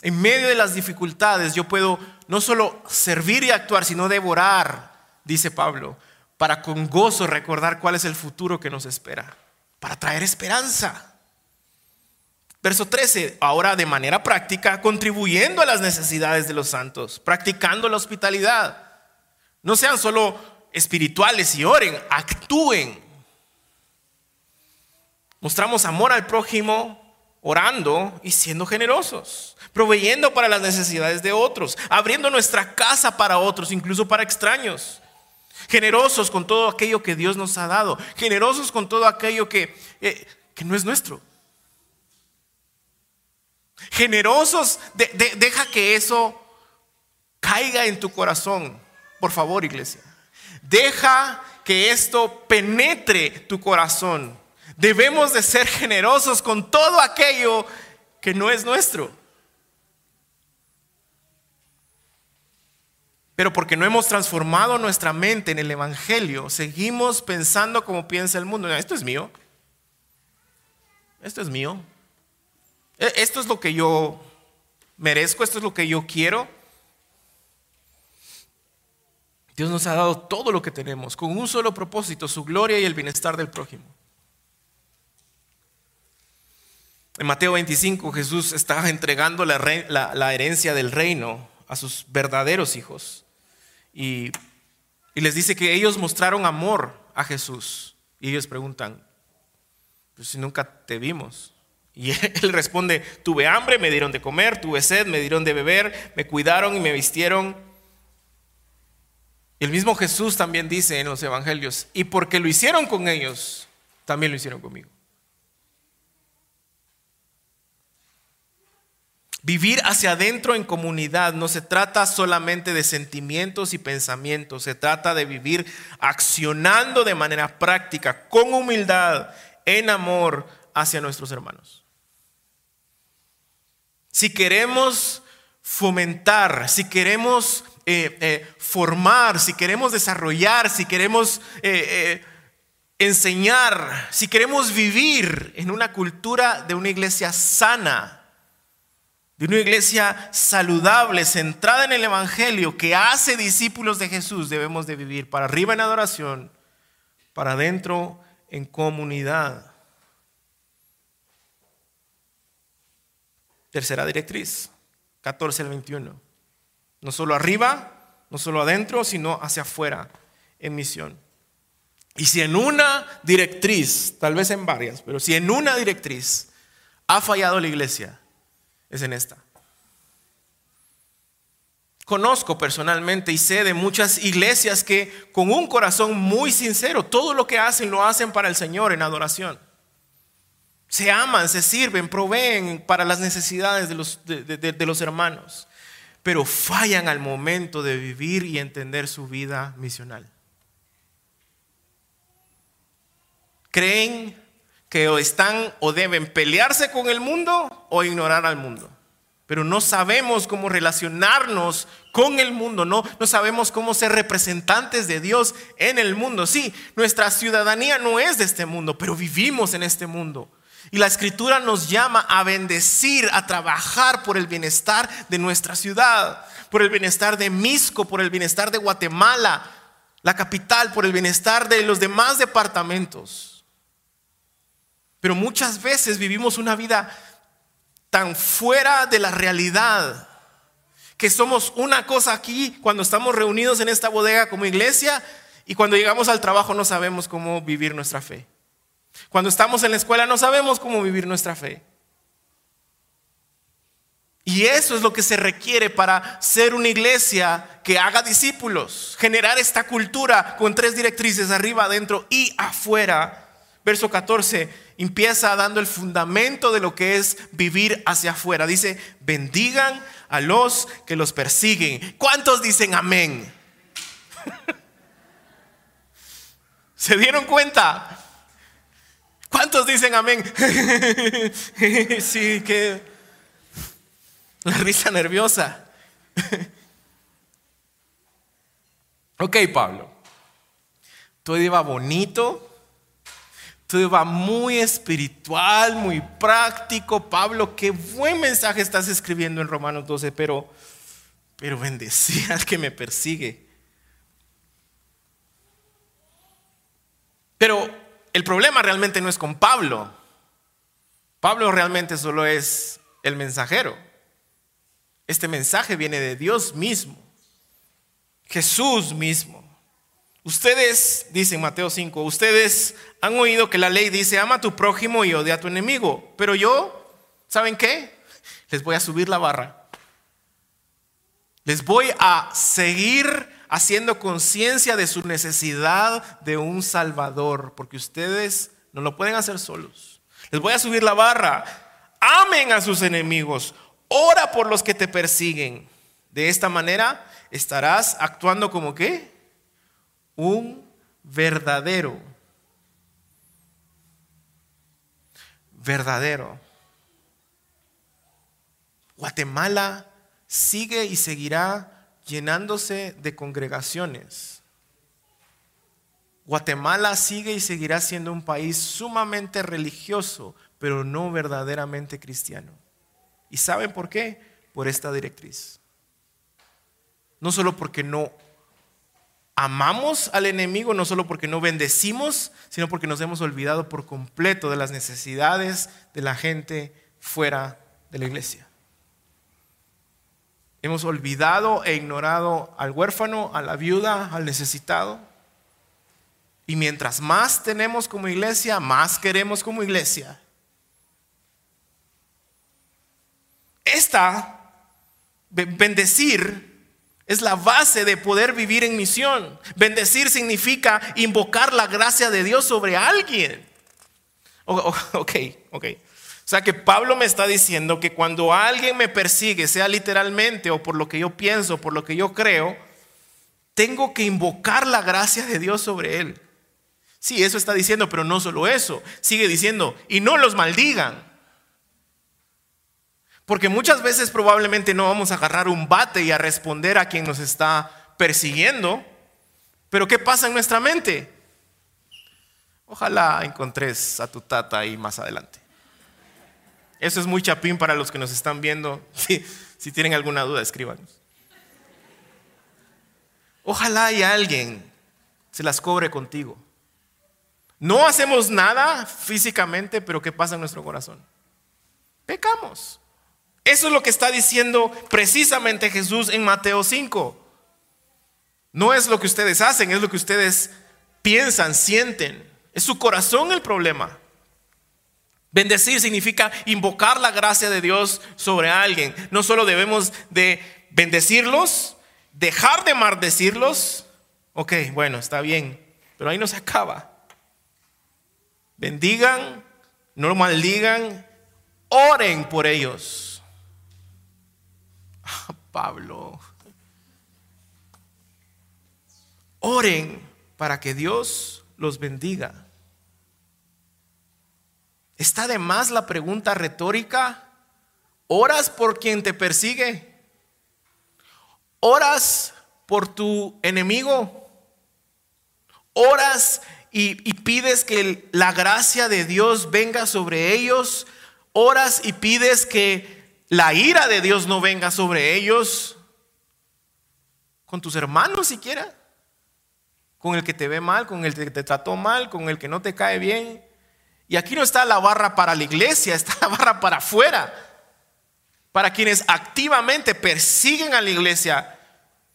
En medio de las dificultades yo puedo no solo servir y actuar, sino devorar, dice Pablo, para con gozo recordar cuál es el futuro que nos espera para traer esperanza. Verso 13, ahora de manera práctica, contribuyendo a las necesidades de los santos, practicando la hospitalidad. No sean solo espirituales y oren, actúen. Mostramos amor al prójimo orando y siendo generosos, proveyendo para las necesidades de otros, abriendo nuestra casa para otros, incluso para extraños generosos con todo aquello que Dios nos ha dado, generosos con todo aquello que, eh, que no es nuestro. Generosos, deja que eso caiga en tu corazón, por favor iglesia. Deja que esto penetre tu corazón. Debemos de ser generosos con todo aquello que no es nuestro. Pero porque no hemos transformado nuestra mente en el Evangelio, seguimos pensando como piensa el mundo. Esto es mío. Esto es mío. E, esto es lo que yo merezco, esto es lo que yo quiero. Dios nos ha dado todo lo que tenemos con un solo propósito, su gloria y el bienestar del prójimo. En Mateo 25 Jesús estaba entregando la, la herencia del reino a sus verdaderos hijos. Y, les dice que ellos mostraron amor a Jesús. Y ellos preguntan, pues si nunca te vimos. Y él responde, tuve hambre, me dieron de comer, tuve sed, me dieron de beber, me cuidaron y me vistieron. El mismo Jesús también dice en los evangelios, y porque lo hicieron con ellos, también lo hicieron conmigo. Vivir hacia adentro en comunidad no se trata solamente de sentimientos y pensamientos, se trata de vivir accionando de manera práctica, con humildad, en amor hacia nuestros hermanos. Si queremos fomentar, si queremos eh, eh, formar, si queremos desarrollar, si queremos eh, enseñar, si queremos vivir en una cultura de una iglesia sana, de una iglesia saludable, centrada en el Evangelio, que hace discípulos de Jesús, debemos de vivir para arriba en adoración, para adentro en comunidad. Tercera directriz, 14 al 21. No solo arriba, no solo adentro, sino hacia afuera en misión. Y si en una directriz, tal vez en varias, pero si en una directriz ha fallado la iglesia, es en esta. Conozco personalmente y sé de muchas iglesias que con un corazón muy sincero, todo lo que hacen lo hacen para el Señor en adoración. Se aman, se sirven, proveen para las necesidades de los, de, los hermanos, pero fallan al momento de vivir y entender su vida misional. Creen que están o deben pelearse con el mundo o ignorar al mundo. Pero no sabemos cómo relacionarnos con el mundo, no, no sabemos cómo ser representantes de Dios en el mundo. Sí, nuestra ciudadanía no es de este mundo, pero vivimos en este mundo. Y la escritura nos llama a bendecir, a trabajar por el bienestar de nuestra ciudad, por el bienestar de Misco, por el bienestar de Guatemala, la capital, por el bienestar de los demás departamentos. Pero muchas veces vivimos una vida tan fuera de la realidad que somos una cosa aquí cuando estamos reunidos en esta bodega como iglesia y cuando llegamos al trabajo no sabemos cómo vivir nuestra fe. Cuando estamos en la escuela no sabemos cómo vivir nuestra fe. Y eso es lo que se requiere para ser una iglesia que haga discípulos, generar esta cultura con tres directrices, arriba, adentro y afuera. Verso 14 empieza dando el fundamento de lo que es vivir hacia afuera. Dice, bendigan a los que los persiguen. ¿Cuántos dicen amén? ¿Se dieron cuenta? ¿Cuántos dicen amén? sí, que la risa nerviosa. ok, Pablo. Todo iba bonito. Todo iba muy espiritual, muy práctico. Pablo, qué buen mensaje estás escribiendo en Romanos 12, pero, pero al que me persigue. Pero el problema realmente no es con Pablo. Pablo realmente solo es el mensajero. Este mensaje viene de Dios mismo, Jesús mismo. Ustedes, dice Mateo 5, ustedes han oído que la ley dice, ama a tu prójimo y odia a tu enemigo. Pero yo, ¿saben qué? Les voy a subir la barra. Les voy a seguir haciendo conciencia de su necesidad de un Salvador, porque ustedes no lo pueden hacer solos. Les voy a subir la barra. Amen a sus enemigos. Ora por los que te persiguen. De esta manera estarás actuando como qué? Un verdadero. Verdadero. Guatemala sigue y seguirá llenándose de congregaciones. Guatemala sigue y seguirá siendo un país sumamente religioso, pero no verdaderamente cristiano. ¿Y saben por qué? Por esta directriz. No solo porque no amamos al enemigo, no solo porque no bendecimos, sino porque nos hemos olvidado por completo de las necesidades de la gente fuera de la iglesia. Hemos olvidado e ignorado al huérfano, a la viuda, al necesitado. Y mientras más tenemos como iglesia, más queremos como iglesia. Esta, bendecir, es la base de poder vivir en misión. Bendecir significa invocar la gracia de Dios sobre alguien. Ok, ok. O sea que Pablo me está diciendo que cuando alguien me persigue, sea literalmente o por lo que yo pienso, por lo que yo creo, tengo que invocar la gracia de Dios sobre él. Sí, eso está diciendo, pero no solo eso. Sigue diciendo, y no los maldigan. Porque muchas veces probablemente no vamos a agarrar un bate y a responder a quien nos está persiguiendo. Pero ¿qué pasa en nuestra mente? Ojalá encontres a tu tata ahí más adelante. Eso es muy chapín para los que nos están viendo. Si, tienen alguna duda, escríbanos. Ojalá haya alguien se las cobre contigo. No hacemos nada físicamente, pero ¿qué pasa en nuestro corazón? Pecamos. Eso es lo que está diciendo precisamente Jesús en Mateo 5. No es lo que ustedes hacen, es lo que ustedes piensan, sienten. Es su corazón el problema. Bendecir significa invocar la gracia de Dios sobre alguien. No solo debemos de bendecirlos, dejar de maldecirlos. Ok, bueno, está bien, pero ahí no se acaba. Bendigan, no maldigan, oren por ellos. Pablo. Oren para que Dios los bendiga. ¿Está de más la pregunta retórica? ¿Oras por quien te persigue? ¿Oras por tu enemigo? ¿Oras y, y pides que la gracia de Dios venga sobre ellos, oras y pides que la ira de Dios no venga sobre ellos, con tus hermanos siquiera, con el que te ve mal, con el que te trató mal, con el que no te cae bien. Y aquí no está la barra para la iglesia, está la barra para afuera, para quienes activamente persiguen a la iglesia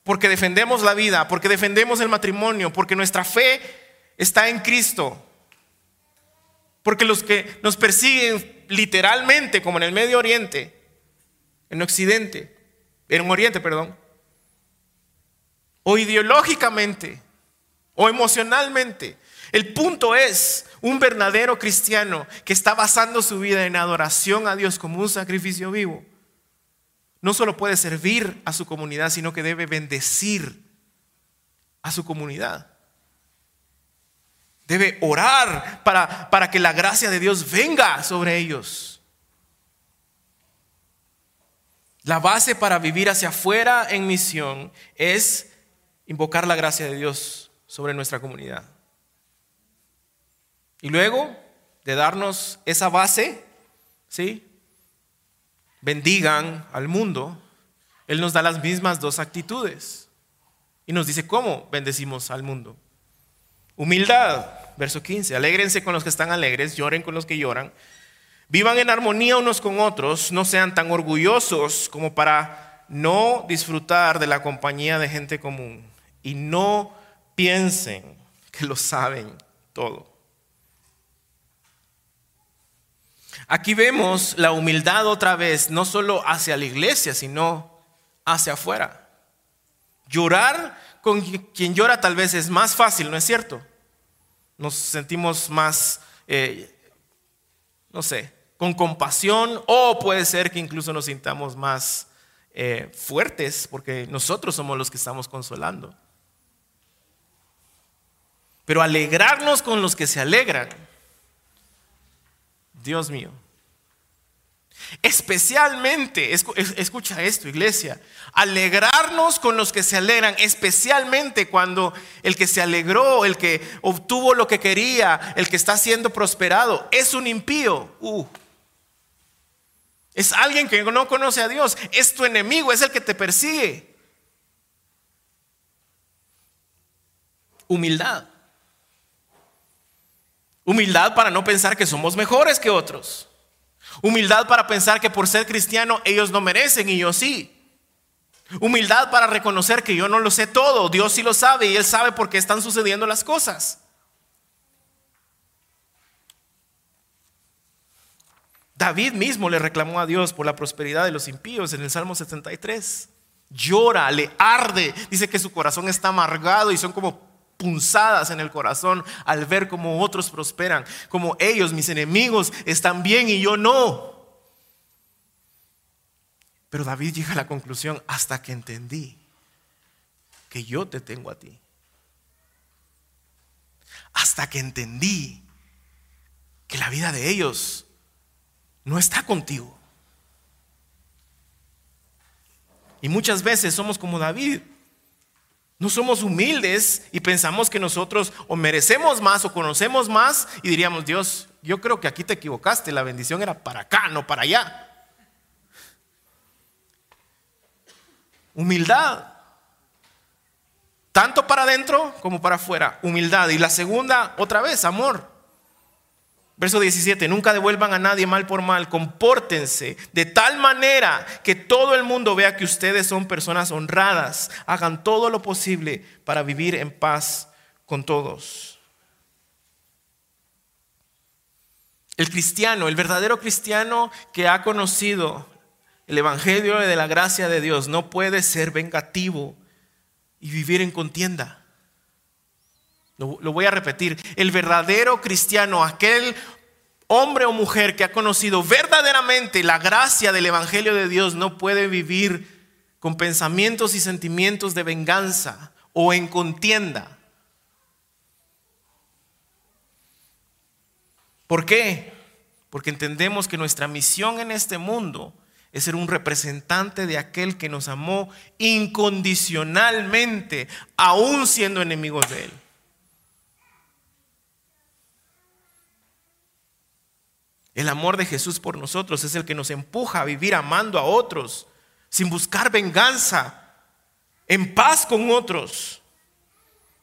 porque defendemos la vida, porque defendemos el matrimonio, porque nuestra fe está en Cristo. Porque los que nos persiguen literalmente, como en el Medio Oriente, en Occidente, en Oriente, perdón, o ideológicamente, o emocionalmente, el punto es un verdadero cristiano que está basando su vida en adoración a Dios como un sacrificio vivo no solo puede servir a su comunidad, sino que debe bendecir a su comunidad. Debe orar para, para que la gracia de Dios venga sobre ellos. La base para vivir hacia afuera en misión es invocar la gracia de Dios sobre nuestra comunidad. Y luego de darnos esa base, ¿sí? bendigan al mundo, Él nos da las mismas dos actitudes. Y nos dice cómo bendecimos al mundo. Humildad, verso 15. Alégrense con los que están alegres, lloren con los que lloran. Vivan en armonía unos con otros, no sean tan orgullosos como para no disfrutar de la compañía de gente común. Y no piensen que lo saben todo. Aquí vemos la humildad otra vez, no solo hacia la iglesia, sino hacia afuera. Llorar con quien llora tal vez es más fácil, ¿no es cierto? Nos sentimos más, eh, no sé, con compasión o puede ser que incluso nos sintamos más eh, fuertes porque nosotros somos los que estamos consolando. Pero alegrarnos con los que se alegran Dios mío. Especialmente, escucha esto, iglesia, alegrarnos con los que se alegran, especialmente cuando el que se alegró, el que obtuvo lo que quería, el que está siendo prosperado, es un impío. Uh. Es alguien que no conoce a Dios, es tu enemigo, es el que te persigue. Humildad. Humildad para no pensar que somos mejores que otros. Humildad para pensar que por ser cristiano ellos no merecen y yo sí. Humildad para reconocer que yo no lo sé todo, Dios sí lo sabe y Él sabe por qué están sucediendo las cosas. David mismo le reclamó a Dios por la prosperidad de los impíos en el Salmo 73. Llora, le arde, dice que su corazón está amargado y son como punzadas en el corazón al ver cómo otros prosperan, como ellos, mis enemigos, están bien y yo no. Pero David llega a la conclusión hasta que entendí que yo te tengo a ti. Hasta que entendí que la vida de ellos no está contigo. Y muchas veces somos como David, no somos humildes y pensamos que nosotros o merecemos más o conocemos más y diríamos, Dios, yo creo que aquí te equivocaste, la bendición era para acá, no para allá. Humildad, tanto para adentro como para afuera, humildad. Y la segunda, otra vez, amor. Verso 17, nunca devuelvan a nadie mal por mal, compórtense de tal manera que todo el mundo vea que ustedes son personas honradas, hagan todo lo posible para vivir en paz con todos. El cristiano, el verdadero cristiano que ha conocido el Evangelio de la gracia de Dios, no puede ser vengativo y vivir en contienda. Lo, voy a repetir. El verdadero cristiano, aquel hombre o mujer que ha conocido verdaderamente la gracia del Evangelio de Dios, no puede vivir con pensamientos y sentimientos de venganza o en contienda. ¿Por qué? Porque entendemos que nuestra misión en este mundo es ser un representante de aquel que nos amó incondicionalmente, aún siendo enemigos de Él. El amor de Jesús por nosotros es el que nos empuja a vivir amando a otros, sin buscar venganza, en paz con otros.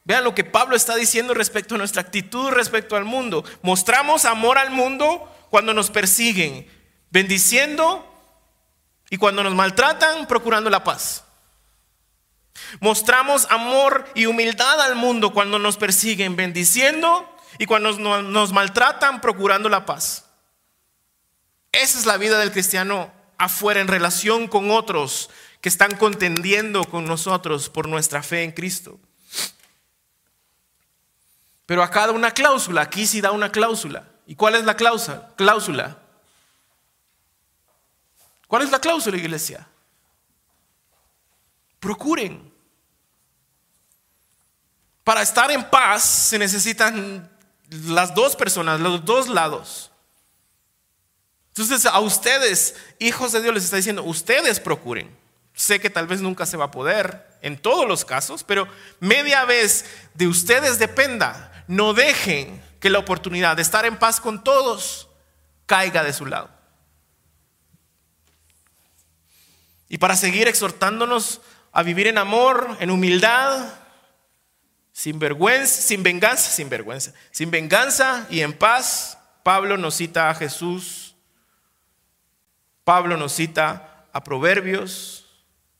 Vean lo que Pablo está diciendo respecto a nuestra actitud respecto al mundo. Mostramos amor al mundo cuando nos persiguen, bendiciendo y cuando nos maltratan, procurando la paz. Mostramos amor y humildad al mundo cuando nos persiguen, bendiciendo y cuando nos, maltratan, procurando la paz. Esa es la vida del cristiano afuera en relación con otros que están contendiendo con nosotros por nuestra fe en Cristo. Pero acá da una cláusula, aquí sí da una cláusula. ¿Y cuál es la cláusula? Cláusula. ¿Cuál es la cláusula, iglesia? Procuren. Para estar en paz se necesitan las dos personas, los dos lados. Entonces a ustedes, hijos de Dios, les está diciendo, ustedes procuren. Sé que tal vez nunca se va a poder en todos los casos, pero media vez de ustedes dependa. No dejen que la oportunidad de estar en paz con todos caiga de su lado. Y para seguir exhortándonos a vivir en amor, en humildad, sin vergüenza, sin venganza, sin vergüenza, sin venganza y en paz, Pablo nos cita a Jesús, Pablo nos cita a Proverbios,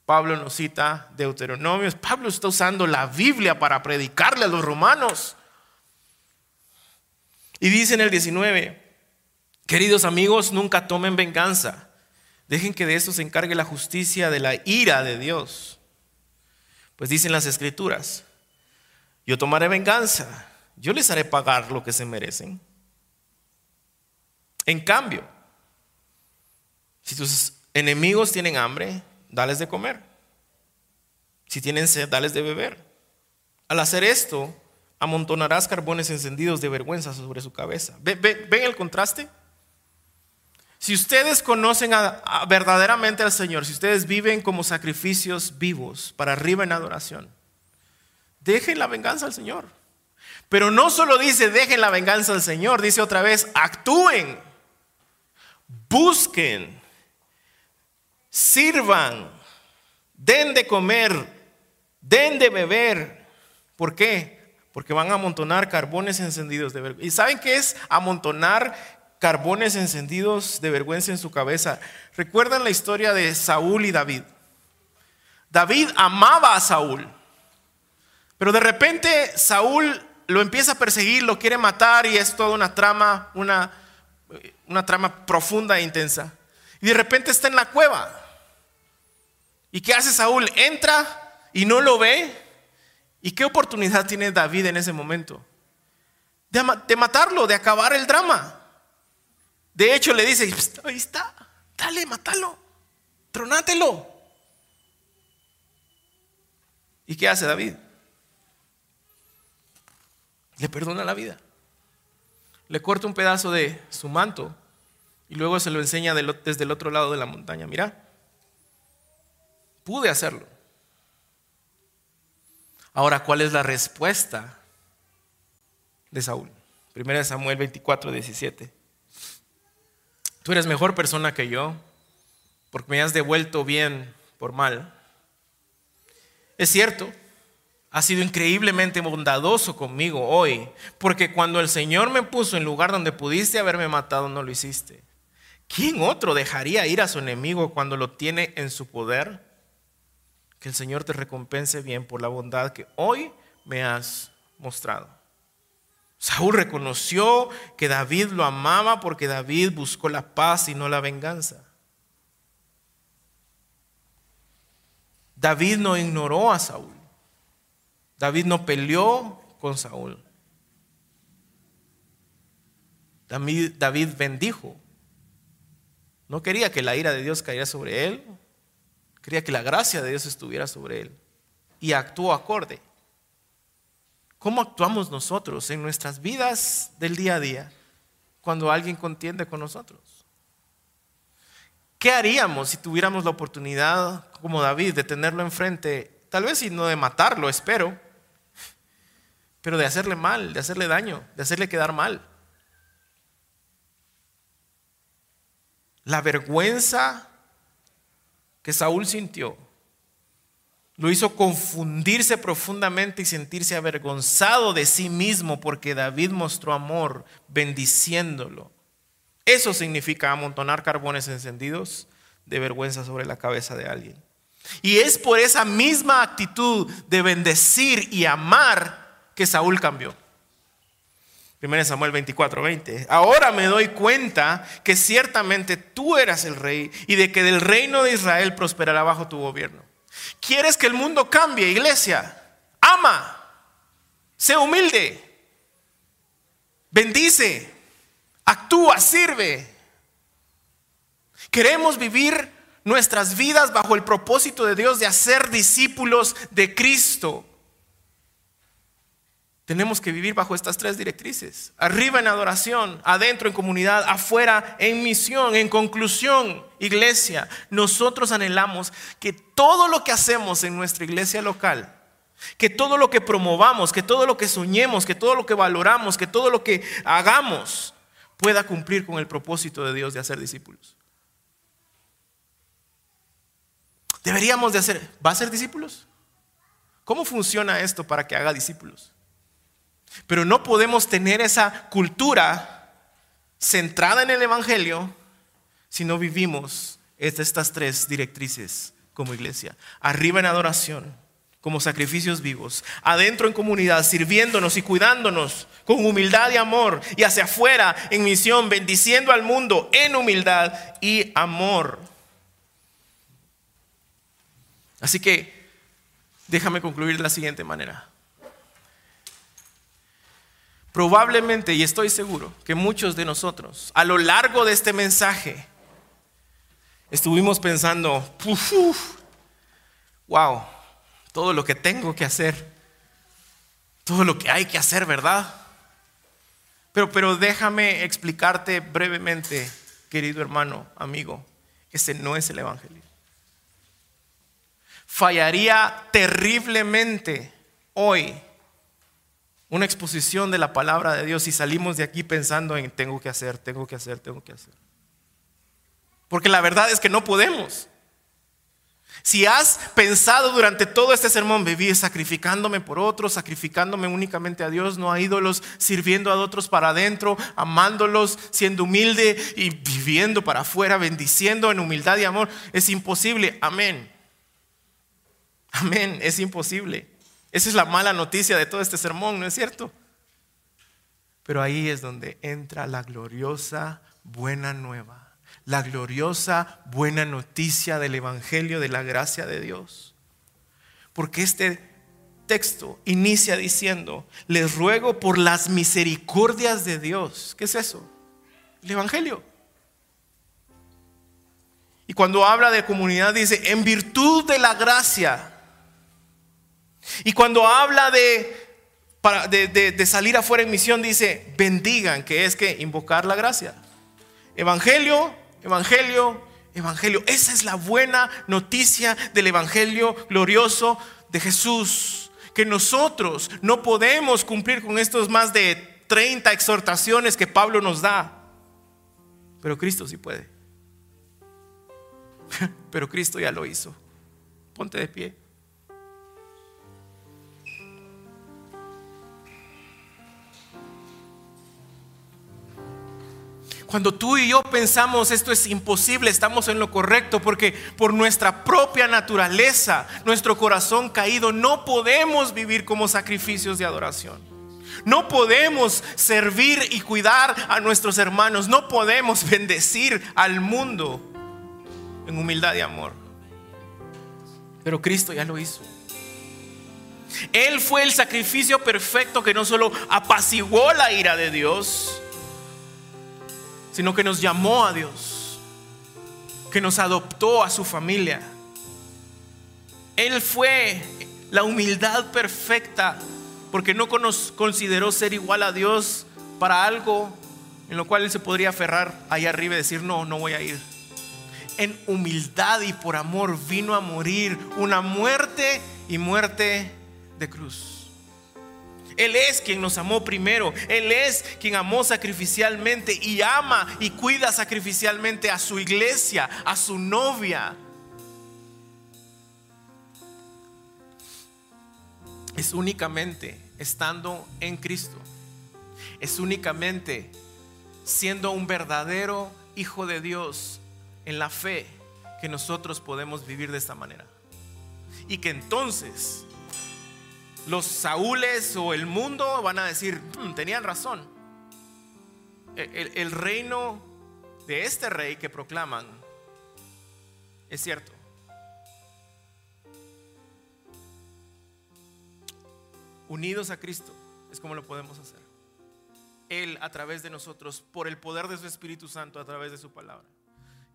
Pablo nos cita Deuteronomios, Pablo está usando la Biblia para predicarle a los romanos. Y dice en el 19, queridos amigos, nunca tomen venganza, dejen que de eso se encargue la justicia de la ira de Dios. Pues dicen las escrituras, yo tomaré venganza. Yo les haré pagar lo que se merecen. En cambio, si tus enemigos tienen hambre, dales de comer. Si tienen sed, dales de beber. Al hacer esto, amontonarás carbones encendidos de vergüenza sobre su cabeza. ¿Ven, el contraste? Si ustedes conocen verdaderamente al Señor, si ustedes viven como sacrificios vivos para arriba en adoración, Dejen la venganza al Señor. Pero no solo dice dejen la venganza al Señor, dice otra vez, actúen, busquen, sirvan, den de comer, den de beber. ¿Por qué? Porque van a amontonar carbones encendidos de vergüenza. ¿Y saben qué es amontonar carbones encendidos de vergüenza en su cabeza? ¿Recuerdan la historia de Saúl y David? David amaba a Saúl. Pero de repente Saúl lo empieza a perseguir, lo quiere matar y es toda una trama, una, una trama profunda e intensa. Y de repente está en la cueva. ¿Y qué hace Saúl? Entra y no lo ve. ¿Y qué oportunidad tiene David en ese momento? De, matarlo, de acabar el drama. De hecho le dice, ahí está, dale, mátalo, tronátelo. ¿Y qué hace David? le perdona la vida. Le corta un pedazo de su manto y luego se lo enseña desde el otro lado de la montaña. Mira, pude hacerlo. Ahora, ¿cuál es la respuesta de Saúl? Primera de Samuel 24, 17. Tú eres mejor persona que yo porque me has devuelto bien por mal. Es cierto, ha sido increíblemente bondadoso conmigo hoy, porque cuando el Señor me puso en lugar donde pudiste haberme matado, no lo hiciste. ¿Quién otro dejaría ir a su enemigo cuando lo tiene en su poder? Que el Señor te recompense bien por la bondad que hoy me has mostrado. Saúl reconoció que David lo amaba porque David buscó la paz y no la venganza. David no ignoró a Saúl. David no peleó con Saúl. David, bendijo. No quería que la ira de Dios cayera sobre él. Quería que la gracia de Dios estuviera sobre él. Y actuó acorde. ¿Cómo actuamos nosotros en nuestras vidas del día a día cuando alguien contiende con nosotros? ¿Qué haríamos si tuviéramos la oportunidad, como David, de tenerlo enfrente? Tal vez si no de matarlo, espero, pero de hacerle mal, de hacerle daño, de hacerle quedar mal. la vergüenza que Saúl sintió lo hizo confundirse profundamente y sentirse avergonzado de sí mismo porque David mostró amor bendiciéndolo. Eso significa amontonar carbones encendidos de vergüenza sobre la cabeza de alguien. Y es por esa misma actitud de bendecir y amar que Saúl cambió. 1 Samuel 24, 20. Ahora me doy cuenta que ciertamente tú eras el rey y de que del reino de Israel prosperará bajo tu gobierno. ¿Quieres que el mundo cambie, iglesia? Ama, sé humilde, bendice, actúa, sirve. Queremos vivir nuestras vidas bajo el propósito de Dios de hacer discípulos de Cristo. Tenemos que vivir bajo estas tres directrices. Arriba en adoración, adentro en comunidad, afuera en misión. En conclusión, iglesia, nosotros anhelamos que todo lo que hacemos en nuestra iglesia local, que todo lo que promovamos, que todo lo que soñemos, que todo lo que valoramos, que todo lo que hagamos pueda cumplir con el propósito de Dios de hacer discípulos. Deberíamos de hacer, ¿va a ser discípulos? ¿Cómo funciona esto para que haga discípulos? Pero no podemos tener esa cultura centrada en el Evangelio si no vivimos estas tres directrices como iglesia. Arriba en adoración, como sacrificios vivos. Adentro en comunidad, sirviéndonos y cuidándonos con humildad y amor. Y hacia afuera en misión, bendiciendo al mundo en humildad y amor. Así que déjame concluir de la siguiente manera. Probablemente, y estoy seguro, que muchos de nosotros a lo largo de este mensaje estuvimos pensando, wow, todo lo que tengo que hacer, todo lo que hay que hacer, ¿verdad? Pero, pero déjame explicarte brevemente, querido hermano, amigo, ese no es el Evangelio. Fallaría terriblemente hoy una exposición de la palabra de Dios y salimos de aquí pensando en tengo que hacer, tengo que hacer, tengo que hacer. Porque la verdad es que no podemos. Si has pensado durante todo este sermón, vivir sacrificándome por otros, sacrificándome únicamente a Dios, no a ídolos, sirviendo a otros para adentro, amándolos, siendo humilde y viviendo para afuera, bendiciendo en humildad y amor, es imposible. Amén. Amén, es imposible. Esa es la mala noticia de todo este sermón, ¿no es cierto? Pero ahí es donde entra la gloriosa buena nueva, la gloriosa buena noticia del Evangelio de la gracia de Dios. Porque este texto inicia diciendo, les ruego por las misericordias de Dios. ¿Qué es eso? El Evangelio. Y cuando habla de comunidad dice, en virtud de la gracia y cuando habla de, de, salir afuera en misión, dice, bendigan, que es que invocar la gracia. Evangelio, evangelio, evangelio. Esa es la buena noticia del evangelio glorioso de Jesús. Que nosotros no podemos cumplir con estos más de 30 exhortaciones que Pablo nos da. Pero Cristo sí puede. Pero Cristo ya lo hizo. Ponte de pie. Cuando tú y yo pensamos esto es imposible, estamos en lo correcto porque por nuestra propia naturaleza, nuestro corazón caído, no podemos vivir como sacrificios de adoración. No podemos servir y cuidar a nuestros hermanos. No podemos bendecir al mundo en humildad y amor. Pero Cristo ya lo hizo. Él fue el sacrificio perfecto que no solo apaciguó la ira de Dios, sino que nos llamó a Dios, que nos adoptó a su familia. Él fue la humildad perfecta porque no consideró ser igual a Dios para algo en lo cual Él se podría aferrar ahí arriba y decir, no, no voy a ir. En humildad y por amor vino a morir una muerte y muerte de cruz. Él es quien nos amó primero. Él es quien amó sacrificialmente y ama y cuida sacrificialmente a su iglesia, a su novia. Es únicamente estando en Cristo. Es únicamente siendo un verdadero hijo de Dios en la fe que nosotros podemos vivir de esta manera. Y que entonces los Saúles o el mundo van a decir, hmm, tenían razón. El, el reino de este rey que proclaman es cierto. Unidos a Cristo es como lo podemos hacer. Él a través de nosotros, por el poder de su Espíritu Santo, a través de su palabra.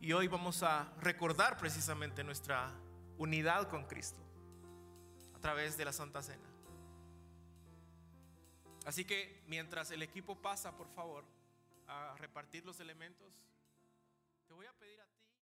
Y hoy vamos a recordar precisamente nuestra unidad con Cristo a través de la Santa Cena. Así que mientras el equipo pasa, por favor, a repartir los elementos,